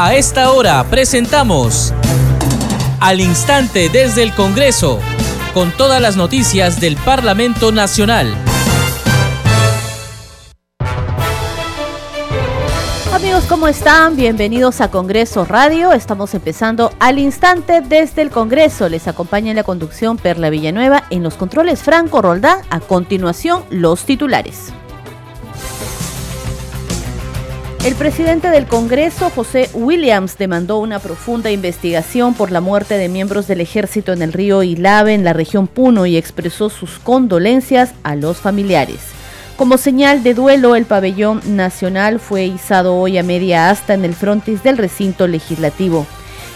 A esta hora presentamos Al Instante desde el Congreso, con todas las noticias del Parlamento Nacional. Amigos, ¿cómo están? Bienvenidos a Congreso Radio. Estamos empezando al instante desde el Congreso. Les acompaña en la conducción Perla Villanueva en los controles Franco Roldán. A continuación, los titulares. El presidente del Congreso, José Williams, demandó una profunda investigación por la muerte de miembros del ejército en el río Ilave, en la región Puno, y expresó sus condolencias a los familiares. Como señal de duelo, el pabellón nacional fue izado hoy a media asta en el frontis del recinto legislativo.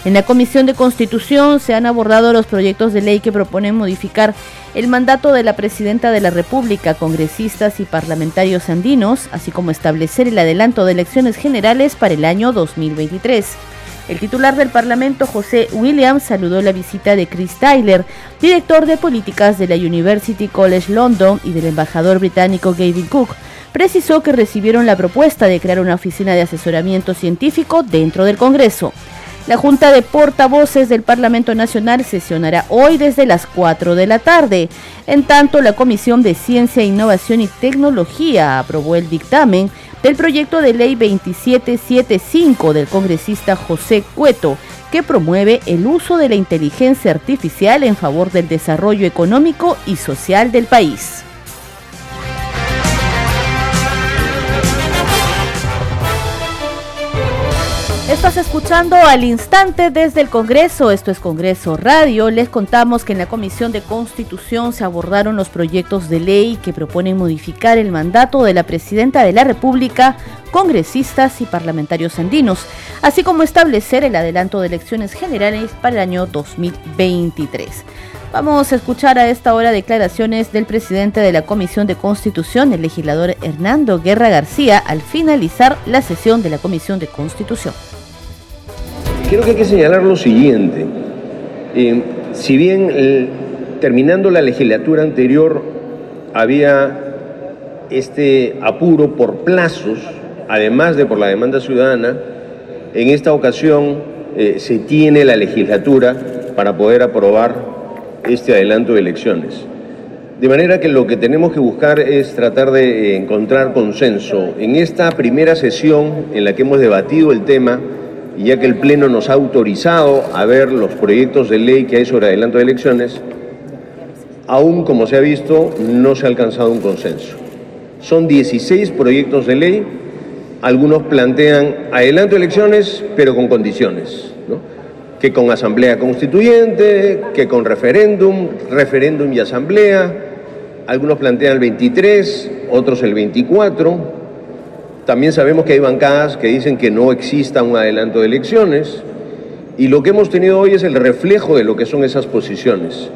En la Comisión de Constitución se han abordado los proyectos de ley que proponen modificar el mandato de la Presidenta de la República, congresistas y parlamentarios andinos, así como establecer el adelanto de elecciones generales para el año 2023. El titular del Parlamento, José Williams, saludó la visita de Chris Tyler, director de políticas de la University College London y del embajador británico Gavin Cook. Precisó que recibieron la propuesta de crear una oficina de asesoramiento científico dentro del Congreso. La Junta de Portavoces del Parlamento Nacional sesionará hoy desde las 4 de la tarde. En tanto, la Comisión de Ciencia, Innovación y Tecnología aprobó el dictamen del proyecto de ley 2775 del congresista José Cueto, que promueve el uso de la inteligencia artificial en favor del desarrollo económico y social del país. Estás escuchando al instante desde el Congreso, esto es Congreso Radio. Les contamos que en la Comisión de Constitución se abordaron los proyectos de ley que proponen modificar el mandato de la Presidenta de la República, congresistas y parlamentarios andinos, así como establecer el adelanto de elecciones generales para el año 2023. Vamos a escuchar a esta hora declaraciones del presidente de la Comisión de Constitución, el legislador Hernando Guerra García, al finalizar la sesión de la Comisión de Constitución. Creo que hay que señalar lo siguiente. Eh, si bien terminando la legislatura anterior había este apuro por plazos, además de por la demanda ciudadana, en esta ocasión eh, se tiene la legislatura para poder aprobar este adelanto de elecciones. De manera que lo que tenemos que buscar es tratar de encontrar consenso. En esta primera sesión en la que hemos debatido el tema, y ya que el Pleno nos ha autorizado a ver los proyectos de ley que hay sobre adelanto de elecciones, aún como se ha visto, no se ha alcanzado un consenso. Son 16 proyectos de ley, algunos plantean adelanto de elecciones, pero con condiciones, que con asamblea constituyente, que con referéndum, referéndum y asamblea, algunos plantean el 23, otros el 24, también sabemos que hay bancadas que dicen que no exista un adelanto de elecciones. Y lo que hemos tenido hoy es el reflejo de lo que son esas posiciones.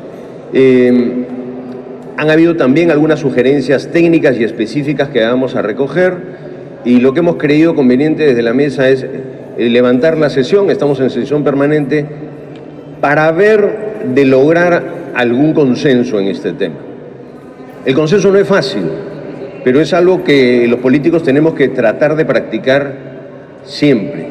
Eh, han habido también algunas sugerencias técnicas y específicas que vamos a recoger. Y lo que hemos creído conveniente desde la mesa es levantar la sesión, estamos en sesión permanente, para ver de lograr algún consenso en este tema. El consenso no es fácil, pero es algo que los políticos tenemos que tratar de practicar siempre.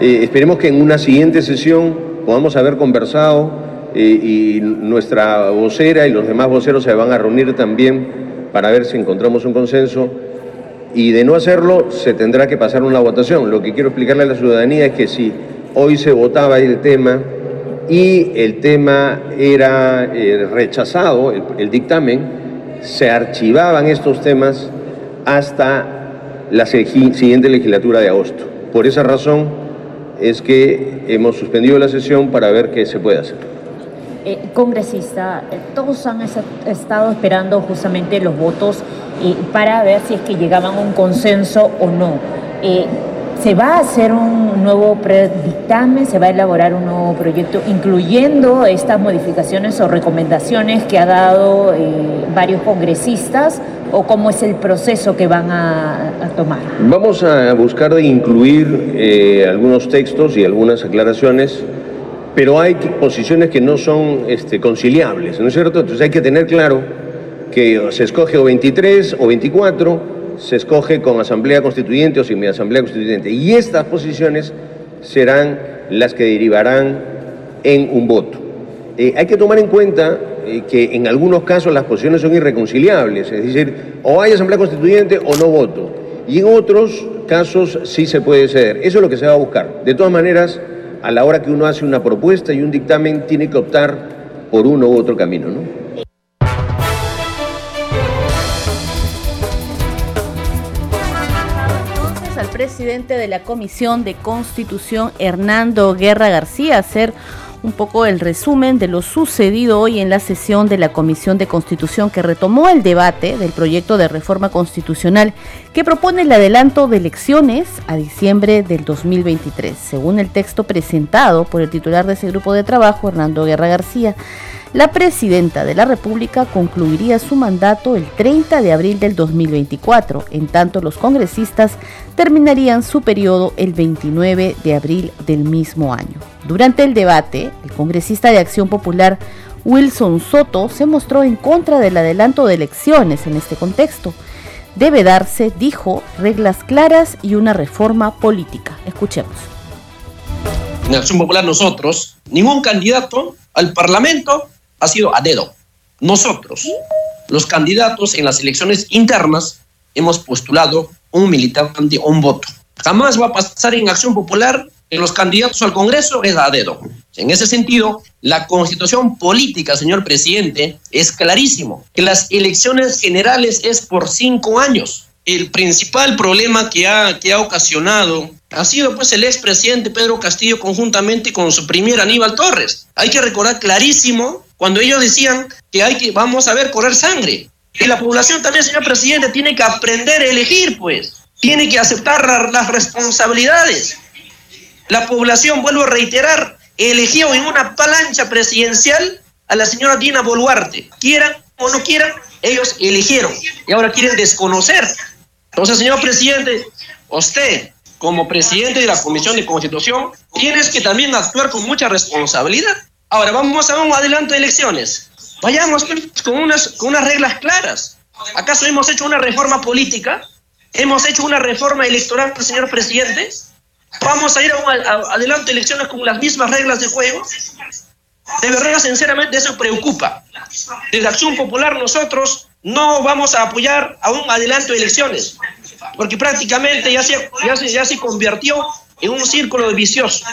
Eh, esperemos que en una siguiente sesión podamos haber conversado eh, y nuestra vocera y los demás voceros se van a reunir también para ver si encontramos un consenso y de no hacerlo se tendrá que pasar una votación. Lo que quiero explicarle a la ciudadanía es que si hoy se votaba el tema y el tema era eh, rechazado, el dictamen, se archivaban estos temas hasta la siguiente legislatura de agosto. Por esa razón es que hemos suspendido la sesión para ver qué se puede hacer. Eh, congresista, eh, todos han estado esperando justamente los votos eh, para ver si es que llegaban a un consenso o no. ¿Se va a hacer un nuevo predictamen? ¿Se va a elaborar un nuevo proyecto incluyendo estas modificaciones o recomendaciones que ha dado eh, varios congresistas? ¿O cómo es el proceso que van a, tomar? Vamos a buscar de incluir eh, algunos textos y algunas aclaraciones, pero hay posiciones que no son este, conciliables, ¿no es cierto? Entonces hay que tener claro que se escoge o 23 o 24 se escoge con asamblea constituyente o sin asamblea constituyente. Y estas posiciones serán las que derivarán en un voto. Eh, hay que tomar en cuenta eh, que en algunos casos las posiciones son irreconciliables, es decir, o hay asamblea constituyente o no voto. Y en otros casos sí se puede ceder. Eso es lo que se va a buscar. De todas maneras, a la hora que uno hace una propuesta y un dictamen, tiene que optar por uno u otro camino, ¿no? Presidente de la Comisión de Constitución, Hernando Guerra García, hacer un poco el resumen de lo sucedido hoy en la sesión de la Comisión de Constitución que retomó el debate del proyecto de reforma constitucional que propone el adelanto de elecciones a diciembre del 2023. Según el texto presentado por el titular de ese grupo de trabajo, Hernando Guerra García, la presidenta de la República concluiría su mandato el 30 de abril del 2024, en tanto los congresistas terminarían su periodo el 29 de abril del mismo año. Durante el debate, el congresista de Acción Popular Wilson Soto se mostró en contra del adelanto de elecciones en este contexto. Debe darse, dijo, reglas claras y una reforma política. Escuchemos. En Acción Popular nosotros, ningún candidato al Parlamento ha sido a dedo. Nosotros, los candidatos en las elecciones internas, hemos postulado un militante un voto. Jamás va a pasar en acción popular que los candidatos al Congreso es a dedo. En ese sentido, la constitución política, señor presidente, es clarísimo, que las elecciones generales es por cinco años. El principal problema que ha, que ha ocasionado ha sido pues el expresidente Pedro Castillo conjuntamente con su primer Aníbal Torres. Hay que recordar clarísimo cuando ellos decían que hay que, vamos a ver, correr sangre. Y la población también, señor presidente, tiene que aprender a elegir, pues. Tiene que aceptar las responsabilidades. La población, vuelvo a reiterar, eligió en una palancha presidencial a la señora Dina Boluarte. Quieran o no quieran, ellos eligieron. Y ahora quieren desconocer. Entonces, señor presidente, usted, como presidente de la Comisión de Constitución, tienes que también actuar con mucha responsabilidad. Ahora vamos a un adelanto de elecciones. Vayamos con unas, con unas reglas claras. ¿Acaso hemos hecho una reforma política? ¿Hemos hecho una reforma electoral, señor presidente? ¿Vamos a ir a un adelanto de elecciones con las mismas reglas de juego? De verdad, sinceramente, eso preocupa. Desde Acción Popular nosotros no vamos a apoyar a un adelanto de elecciones, porque prácticamente ya se, ya se, ya se convirtió en un círculo vicioso.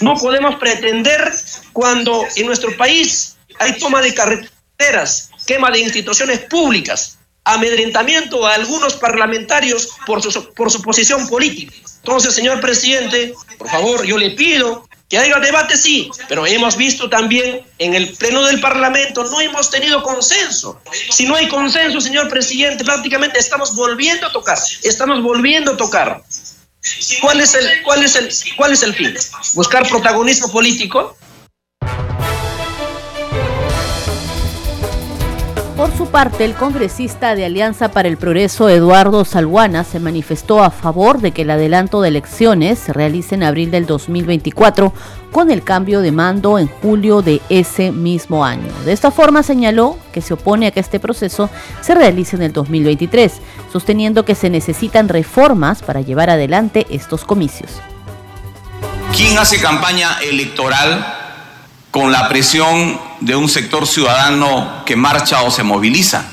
No podemos pretender cuando en nuestro país hay toma de carreteras, quema de instituciones públicas, amedrentamiento a algunos parlamentarios por su, por su posición política. Entonces, señor presidente, por favor, yo le pido que haya debate, sí, pero hemos visto también en el pleno del Parlamento, no hemos tenido consenso. Si no hay consenso, señor presidente, prácticamente estamos volviendo a tocar, estamos volviendo a tocar. ¿Cuál es el, cuál es el, cuál es el fin? ¿Buscar protagonismo político? Por su parte, el congresista de Alianza para el Progreso, Eduardo Salguana, se manifestó a favor de que el adelanto de elecciones se realice en abril del 2024 con el cambio de mando en julio de ese mismo año. De esta forma señaló que se opone a que este proceso se realice en el 2023, sosteniendo que se necesitan reformas para llevar adelante estos comicios. ¿Quién hace campaña electoral con la presión de un sector ciudadano que marcha o se moviliza,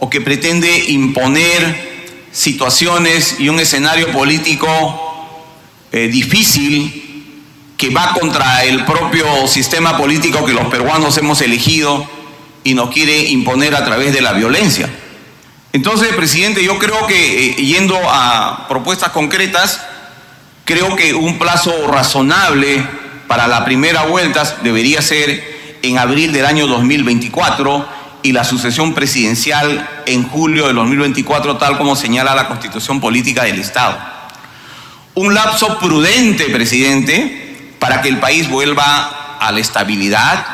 o que pretende imponer situaciones y un escenario político eh, difícil que va contra el propio sistema político que los peruanos hemos elegido y nos quiere imponer a través de la violencia. Entonces, presidente, yo creo que eh, yendo a propuestas concretas, creo que un plazo razonable para la primera vuelta debería ser en abril del año 2024 y la sucesión presidencial en julio del 2024, tal como señala la Constitución Política del Estado. Un lapso prudente, presidente, para que el país vuelva a la estabilidad,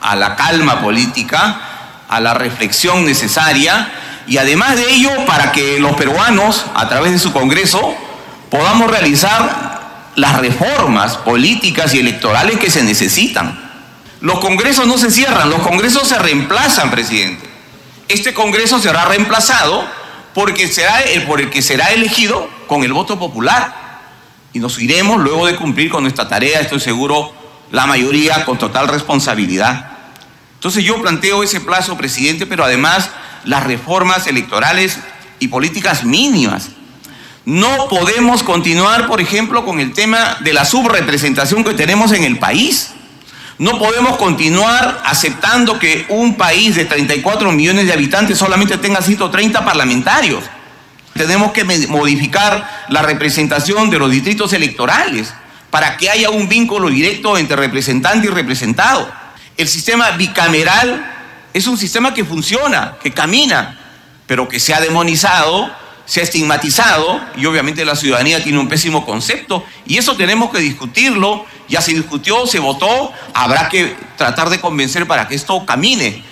a la calma política, a la reflexión necesaria y además de ello para que los peruanos, a través de su Congreso, podamos realizar las reformas políticas y electorales que se necesitan. Los congresos no se cierran, los congresos se reemplazan, presidente. Este congreso será reemplazado porque será por el que será elegido con el voto popular. y nos iremos luego de cumplir con nuestra tarea, estoy seguro, la mayoría con total responsabilidad. Entonces yo planteo ese plazo, presidente, pero además las reformas electorales y políticas mínimas. No podemos continuar, por ejemplo, con el tema de la subrepresentación que tenemos en el país. No podemos continuar aceptando que un país de 34 millones de habitantes solamente tenga 130 parlamentarios. Tenemos que modificar la representación de los distritos electorales para que haya un vínculo directo entre representante y representado. El sistema bicameral es un sistema que funciona, que camina, pero que se ha demonizado, se ha estigmatizado y obviamente la ciudadanía tiene un pésimo concepto y eso tenemos que discutirlo, ya se discutió, se votó, habrá que tratar de convencer para que esto camine.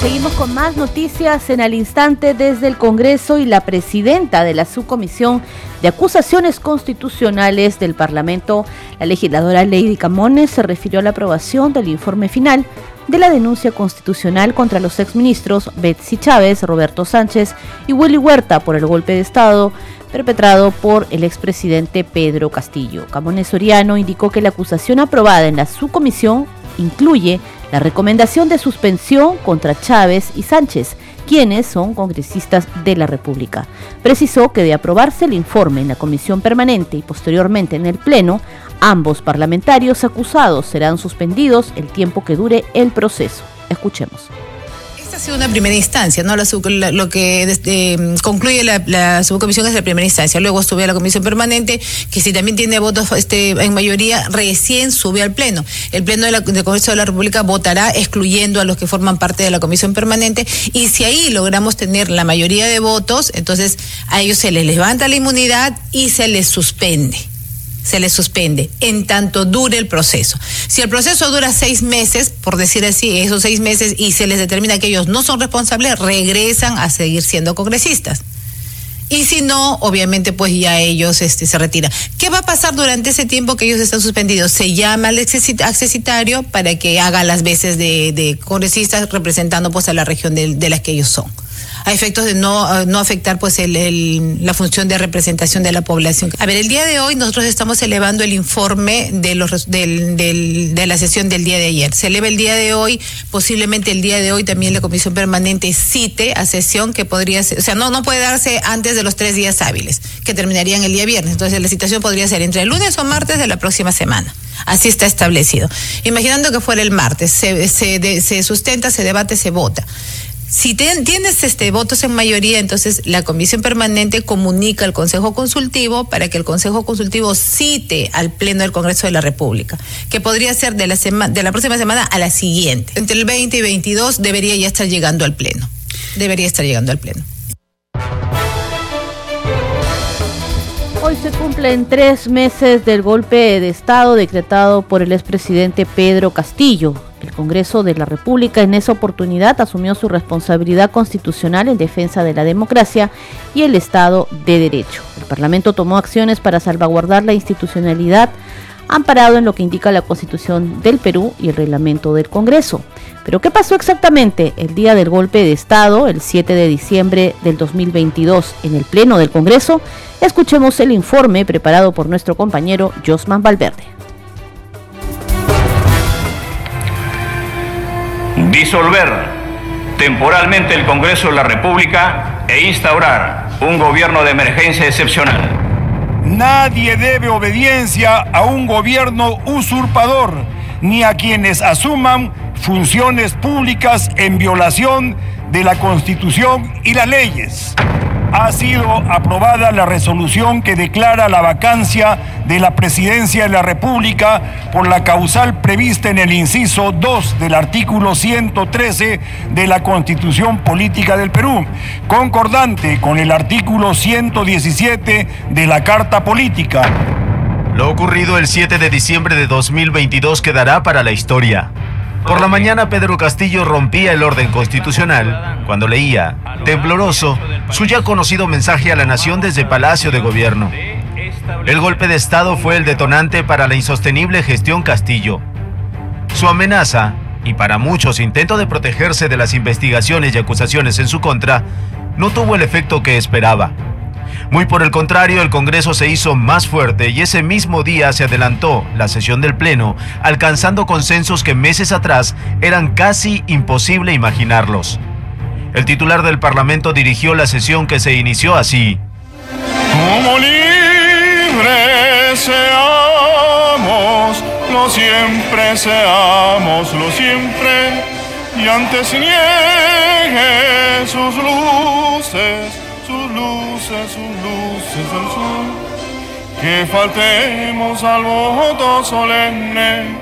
Seguimos con más noticias en al instante desde el Congreso y la presidenta de la subcomisión de acusaciones constitucionales del Parlamento, la legisladora Lady Camones, se refirió a la aprobación del informe final de la denuncia constitucional contra los exministros Betsy Chávez, Roberto Sánchez y Willy Huerta por el golpe de Estado perpetrado por el expresidente Pedro Castillo. Camones Soriano indicó que la acusación aprobada en la subcomisión incluye la recomendación de suspensión contra Chávez y Sánchez, quienes son congresistas de la República. Precisó que de aprobarse el informe en la comisión permanente y posteriormente en el Pleno, ambos parlamentarios acusados serán suspendidos el tiempo que dure el proceso. Escuchemos ha sido una primera instancia, ¿no? lo que este, concluye la, subcomisión es la primera instancia. Luego sube a la comisión permanente, que si también tiene votos este, en mayoría, recién sube al Pleno. El Pleno del Congreso de la República votará excluyendo a los que forman parte de la comisión permanente y si ahí logramos tener la mayoría de votos, entonces a ellos se les levanta la inmunidad y se les suspende se les suspende en tanto dure el proceso. Si el proceso dura seis meses, por decir así, esos seis meses, y se les determina que ellos no son responsables, regresan a seguir siendo congresistas. Y si no, obviamente, pues ya ellos este, se retiran. ¿Qué va a pasar durante ese tiempo que ellos están suspendidos? Se llama al accesitario para que haga las veces de, congresistas representando pues a la región de, de las que ellos son a efectos de no, no afectar pues el, la función de representación de la población. A ver, el día de hoy nosotros estamos elevando el informe de, los, del, de la sesión del día de ayer. Se eleva el día de hoy, posiblemente el día de hoy también la comisión permanente cite a sesión que podría ser, o sea, no, no puede darse antes de los tres días hábiles, que terminarían el día viernes. Entonces la citación podría ser entre el lunes o martes de la próxima semana. Así está establecido. Imaginando que fuera el martes, se, se, sustenta, se debate, se vota. Si tienes este, votos en mayoría, entonces la comisión permanente comunica al Consejo Consultivo para que el Consejo Consultivo cite al Pleno del Congreso de la República, que podría ser de la, de la próxima semana a la siguiente. Entre el 20 y 22 debería ya estar llegando al Pleno. Debería estar llegando al Pleno. Hoy se cumplen tres meses del golpe de Estado decretado por el expresidente Pedro Castillo. El Congreso de la República en esa oportunidad asumió su responsabilidad constitucional en defensa de la democracia y el Estado de Derecho. El Parlamento tomó acciones para salvaguardar la institucionalidad amparado en lo que indica la Constitución del Perú y el reglamento del Congreso. Pero ¿qué pasó exactamente el día del golpe de Estado, el 7 de diciembre del 2022, en el Pleno del Congreso? Escuchemos el informe preparado por nuestro compañero Josman Valverde. Disolver temporalmente el Congreso de la República e instaurar un gobierno de emergencia excepcional. Nadie debe obediencia a un gobierno usurpador ni a quienes asuman funciones públicas en violación de la Constitución y las leyes ha sido aprobada la resolución que declara la vacancia de la presidencia de la República por la causal prevista en el inciso 2 del artículo 113 de la Constitución Política del Perú, concordante con el artículo 117 de la Carta Política. Lo ocurrido el 7 de diciembre de 2022 quedará para la historia. Por la mañana Pedro Castillo rompía el orden constitucional cuando leía, tembloroso, su ya conocido mensaje a la nación desde Palacio de Gobierno. El golpe de Estado fue el detonante para la insostenible gestión Castillo. Su amenaza, y para muchos intento de protegerse de las investigaciones y acusaciones en su contra, no tuvo el efecto que esperaba. Muy por el contrario, el Congreso se hizo más fuerte y ese mismo día se adelantó la sesión del Pleno, alcanzando consensos que meses atrás eran casi imposible imaginarlos. El titular del Parlamento dirigió la sesión que se inició así. Como libres seamos, lo siempre seamos, lo siempre, y antes niegue sus luces, sus luces, sus luces del sol, que faltemos al voto solemne,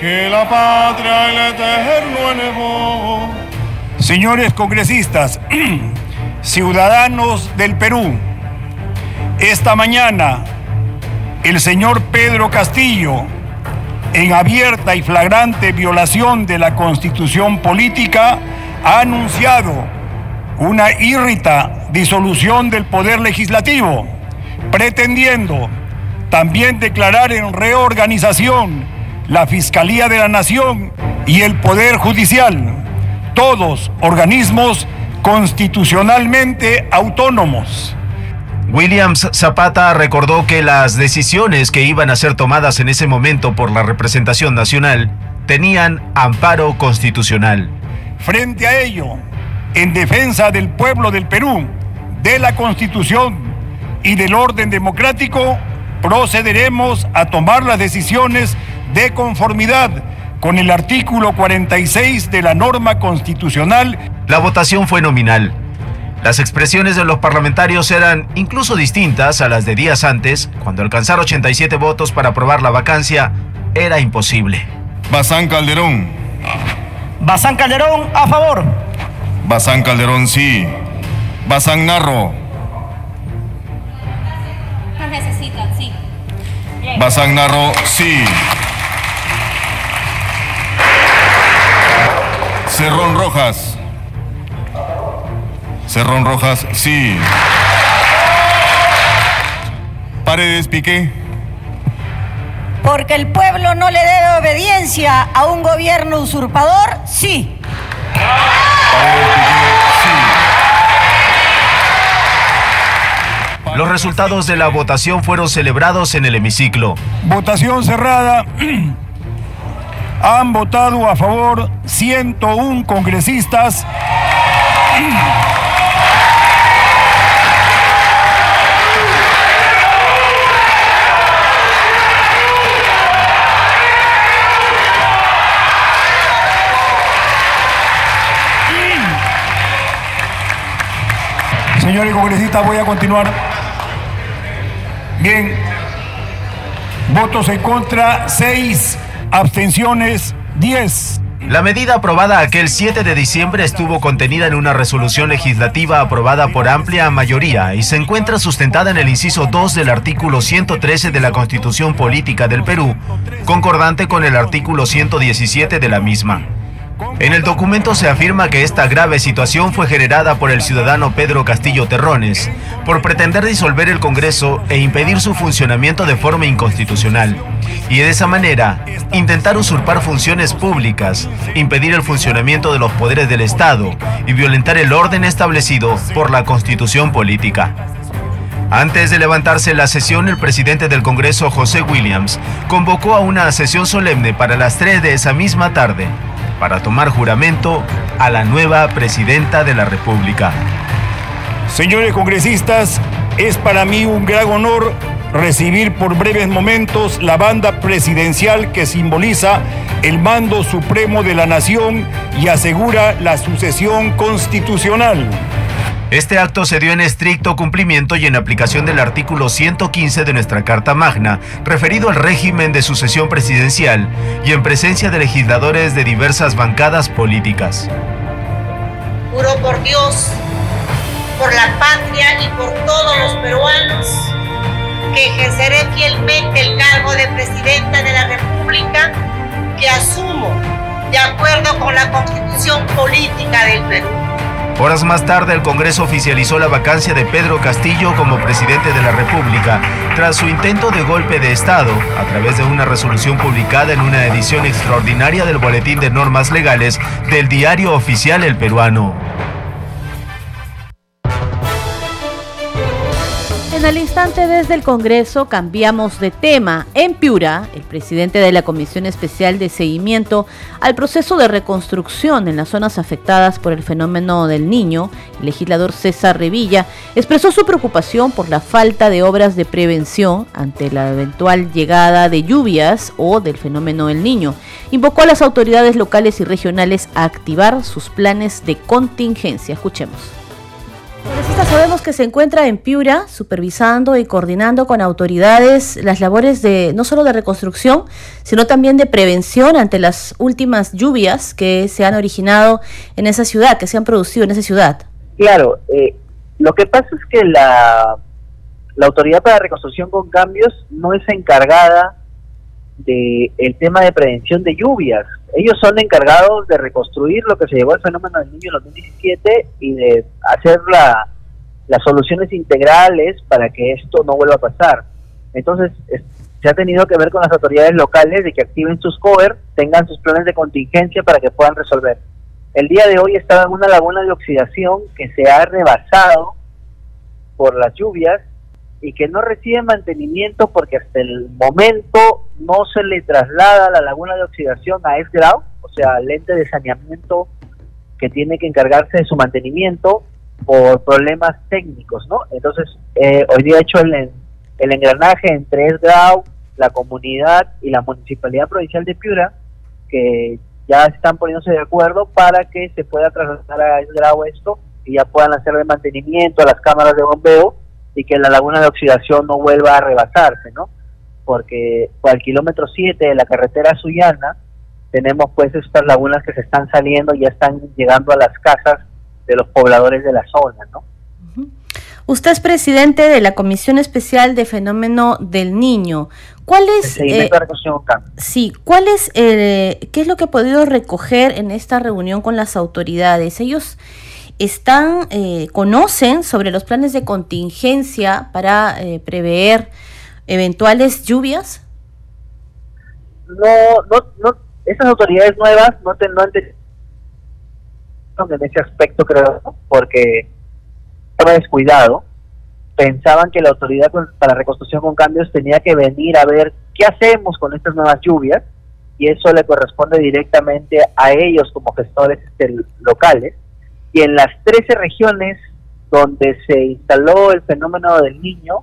que la patria el eterno elevó. Señores congresistas, ciudadanos del Perú, esta mañana el señor Pedro Castillo, en abierta y flagrante violación de la constitución política, ha anunciado una irrita disolución del poder legislativo, pretendiendo también declarar en reorganización la Fiscalía de la Nación y el Poder Judicial todos organismos constitucionalmente autónomos. Williams Zapata recordó que las decisiones que iban a ser tomadas en ese momento por la representación nacional tenían amparo constitucional. Frente a ello, en defensa del pueblo del Perú, de la Constitución y del orden democrático, procederemos a tomar las decisiones de conformidad con el artículo 46 de la norma constitucional. La votación fue nominal. Las expresiones de los parlamentarios eran incluso distintas a las de días antes, cuando alcanzar 87 votos para aprobar la vacancia era imposible. Bazán Calderón. Bazán Calderón, a favor. Bazán Calderón, sí. Bazán Narro. No necesitan, sí. Bazán Narro, sí. Cerrón Rojas. Cerrón Rojas, sí. Paredes Piqué. Porque el pueblo no le debe obediencia a un gobierno usurpador, sí. Los resultados de la votación fueron celebrados en el hemiciclo. Votación cerrada. Han votado a favor 101 congresistas. Señores congresistas, voy a continuar. Bien. Votos en contra, 6. Abstenciones, 10. La medida aprobada aquel 7 de diciembre estuvo contenida en una resolución legislativa aprobada por amplia mayoría y se encuentra sustentada en el inciso 2 del artículo 113 de la Constitución Política del Perú, concordante con el artículo 117 de la misma. En el documento se afirma que esta grave situación fue generada por el ciudadano Pedro Castillo Terrones, por pretender disolver el Congreso e impedir su funcionamiento de forma inconstitucional, y de esa manera intentar usurpar funciones públicas, impedir el funcionamiento de los poderes del Estado y violentar el orden establecido por la Constitución política. Antes de levantarse la sesión, el presidente del Congreso, José Williams, convocó a una sesión solemne para las 3 de esa misma tarde para tomar juramento a la nueva presidenta de la República. Señores congresistas, es para mí un gran honor recibir por breves momentos la banda presidencial que simboliza el mando supremo de la nación y asegura la sucesión constitucional. Este acto se dio en estricto cumplimiento y en aplicación del artículo 115 de nuestra Carta Magna, referido al régimen de sucesión presidencial y en presencia de legisladores de diversas bancadas políticas. Juro por Dios, por la patria y por todos los peruanos que ejerceré fielmente el cargo de presidenta de la República que asumo de acuerdo con la constitución política del Perú. Horas más tarde, el Congreso oficializó la vacancia de Pedro Castillo como presidente de la República, tras su intento de golpe de Estado, a través de una resolución publicada en una edición extraordinaria del Boletín de Normas Legales del diario oficial El Peruano. En el instante desde el Congreso cambiamos de tema. En Piura, el presidente de la Comisión Especial de Seguimiento al proceso de reconstrucción en las zonas afectadas por el fenómeno del niño, el legislador César Revilla, expresó su preocupación por la falta de obras de prevención ante la eventual llegada de lluvias o del fenómeno del niño. Invocó a las autoridades locales y regionales a activar sus planes de contingencia. Escuchemos. Sabemos que se encuentra en Piura supervisando y coordinando con autoridades las labores de no solo de reconstrucción, sino también de prevención ante las últimas lluvias que se han originado en esa ciudad, que se han producido en esa ciudad. Claro, eh, lo que pasa es que la, la Autoridad para Reconstrucción con Cambios no es encargada del el tema de prevención de lluvias. Ellos son encargados de reconstruir lo que se llevó al fenómeno del niño en 2017 y de hacer la, las soluciones integrales para que esto no vuelva a pasar. Entonces, se ha tenido que ver con las autoridades locales de que activen sus cover, tengan sus planes de contingencia para que puedan resolver. El día de hoy estaba en una laguna de oxidación que se ha rebasado por las lluvias y que no recibe mantenimiento porque hasta el momento no se le traslada la laguna de oxidación a ESGRAU, o sea, al ente de saneamiento que tiene que encargarse de su mantenimiento por problemas técnicos, ¿no? Entonces, eh, hoy día he hecho el, el engranaje entre ESGRAU, la comunidad y la Municipalidad Provincial de Piura, que ya están poniéndose de acuerdo para que se pueda trasladar a ESGRAU esto y ya puedan hacer el mantenimiento a las cámaras de bombeo y que la laguna de oxidación no vuelva a rebasarse, ¿no? Porque por el kilómetro 7 de la carretera Suyana tenemos pues estas lagunas que se están saliendo y ya están llegando a las casas de los pobladores de la zona, ¿no? Usted es presidente de la Comisión Especial de Fenómeno del Niño. ¿Cuál es, eh, sí, cuál es, eh, qué es lo que ha podido recoger en esta reunión con las autoridades? Ellos están, eh, conocen sobre los planes de contingencia para eh, prever eventuales lluvias? No, no, no, esas autoridades nuevas no, te, no en ese aspecto, creo, porque estaba descuidado. Pensaban que la autoridad para reconstrucción con cambios tenía que venir a ver qué hacemos con estas nuevas lluvias y eso le corresponde directamente a ellos como gestores este, locales y en las 13 regiones donde se instaló el fenómeno del niño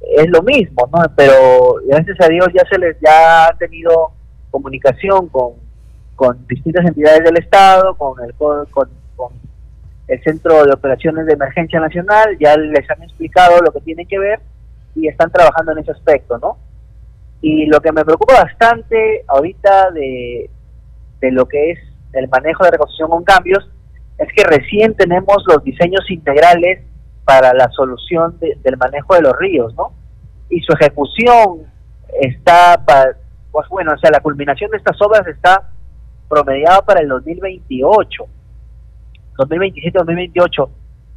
es lo mismo, ¿no? Pero gracias a Dios ya se les ya ha tenido comunicación con, con distintas entidades del Estado, con el con, con el Centro de Operaciones de Emergencia Nacional, ya les han explicado lo que tienen que ver y están trabajando en ese aspecto, ¿no? Y lo que me preocupa bastante ahorita de, de lo que es el manejo de reconstrucción con cambios es que recién tenemos los diseños integrales para la solución del manejo de los ríos, ¿no? Y su ejecución está, para, pues bueno, o sea, la culminación de estas obras está promediada para el 2028, 2027-2028,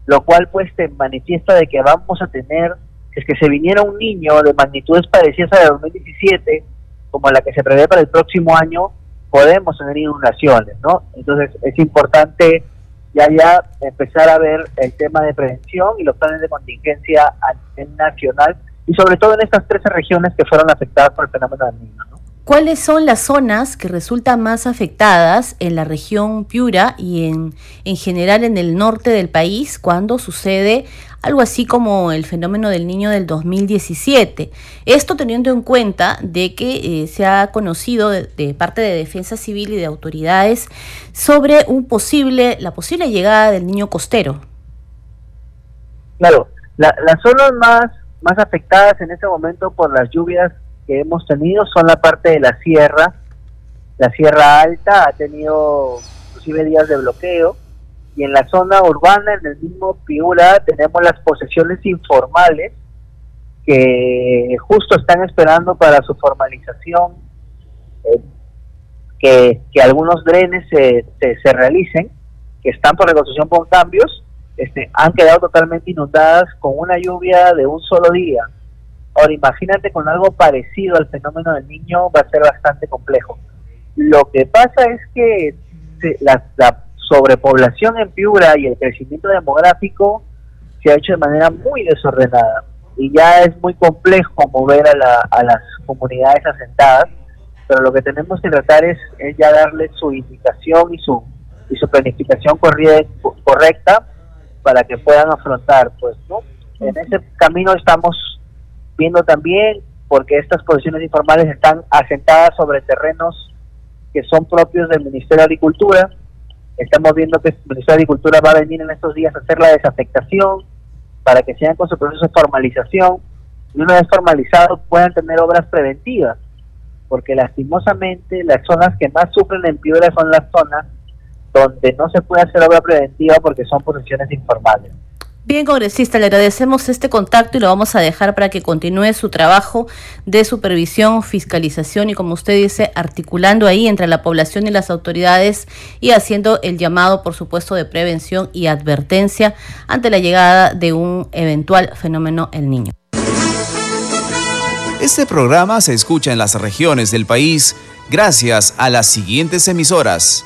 lo cual pues te manifiesta de que vamos a tener, es que se viniera un niño de magnitudes parecidas a la de 2017, como la que se prevé para el próximo año, podemos tener inundaciones, ¿no? Entonces es importante ya ya empezar a ver el tema de prevención y los planes de contingencia a nivel nacional y sobre todo en estas 13 regiones que fueron afectadas por el fenómeno del niño. ¿Cuáles son las zonas que resultan más afectadas en la región Piura y en, en general en el norte del país cuando sucede algo así como el fenómeno del niño del 2017? Esto teniendo en cuenta de que eh, se ha conocido de, parte de Defensa Civil y de autoridades sobre un posible, la posible llegada del niño costero. Claro, las zonas más, más afectadas en este momento por las lluvias que hemos tenido son la parte de la sierra. La Sierra Alta ha tenido inclusive días de bloqueo y en la zona urbana, en el mismo Piura, tenemos las posesiones informales que justo están esperando para su formalización eh, que, que, algunos drenes se, se, realicen, que están por reconstrucción por cambios, este, han quedado totalmente inundadas con una lluvia de un solo día Ahora imagínate con algo parecido al fenómeno del niño va a ser bastante complejo. Lo que pasa es que la, sobrepoblación en Piura y el crecimiento demográfico se ha hecho de manera muy desordenada. y ya es muy complejo mover a, la, a las comunidades asentadas, pero lo que tenemos que tratar es, es ya darle su indicación y su y su planificación correcta para que puedan afrontar, pues, ¿no? En ese camino estamos viendo también porque estas posiciones informales están asentadas sobre terrenos que son propios del Ministerio de Agricultura. Estamos viendo que el Ministerio de Agricultura va a venir en estos días a hacer la desafectación para que sigan con su proceso de formalización y una vez formalizados puedan tener obras preventivas, porque lastimosamente las zonas que más sufren en Piura son las zonas donde no se puede hacer obra preventiva porque son posiciones informales. Bien, congresista, le agradecemos este contacto y lo vamos a dejar para que continúe su trabajo de supervisión, fiscalización y, como usted dice, articulando ahí entre la población y las autoridades y haciendo el llamado, por supuesto, de prevención y advertencia ante la llegada de un eventual fenómeno el niño. Este programa se escucha en las regiones del país gracias a las siguientes emisoras.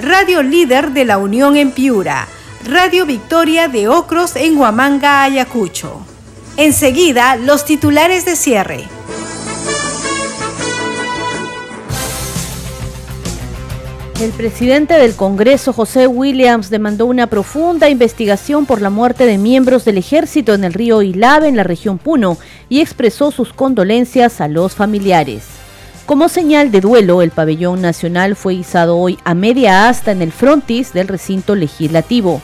Radio Líder de la Unión en Piura, Radio Victoria de Ocros en Huamanga, Ayacucho. Enseguida, los titulares de cierre. El presidente del Congreso, José Williams, demandó una profunda investigación por la muerte de miembros del ejército en el río Ilave, en la región Puno, y expresó sus condolencias a los familiares. Como señal de duelo, el pabellón nacional fue izado hoy a media asta en el frontis del recinto legislativo.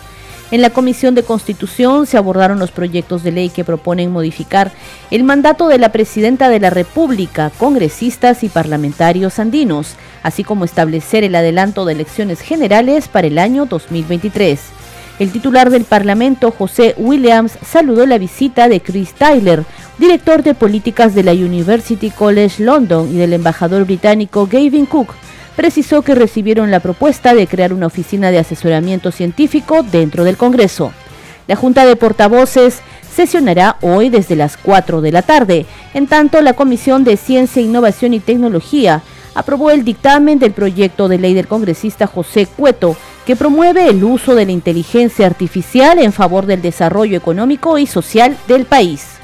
En la Comisión de Constitución se abordaron los proyectos de ley que proponen modificar el mandato de la Presidenta de la República, congresistas y parlamentarios andinos, así como establecer el adelanto de elecciones generales para el año 2023. El titular del Parlamento, José Williams, saludó la visita de Chris Tyler, director de políticas de la University College London y del embajador británico Gavin Cook. Precisó que recibieron la propuesta de crear una oficina de asesoramiento científico dentro del Congreso. La Junta de Portavoces sesionará hoy desde las 4 de la tarde. En tanto, la Comisión de Ciencia, Innovación y Tecnología aprobó el dictamen del proyecto de ley del congresista José Cueto, que promueve el uso de la inteligencia artificial en favor del desarrollo económico y social del país.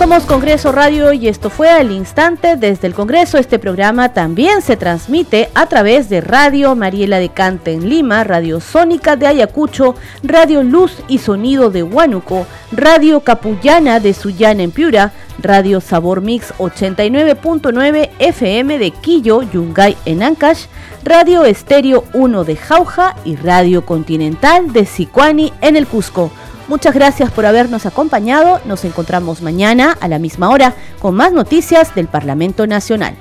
Somos Congreso Radio y esto fue al instante desde el Congreso. Este programa también se transmite a través de Radio Mariela de Cante en Lima, Radio Sónica de Ayacucho, Radio Luz y Sonido de Huánuco, Radio Capullana de Sullana en Piura, Radio Sabor Mix 89.9 FM de Quillo, Yungay en Ancash, Radio Estéreo 1 de Jauja y Radio Continental de Sicuani en el Cusco. Muchas gracias por habernos acompañado. Nos encontramos mañana a la misma hora con más noticias del Parlamento Nacional.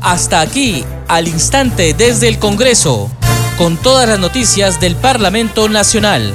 Hasta aquí, al instante desde el Congreso, con todas las noticias del Parlamento Nacional.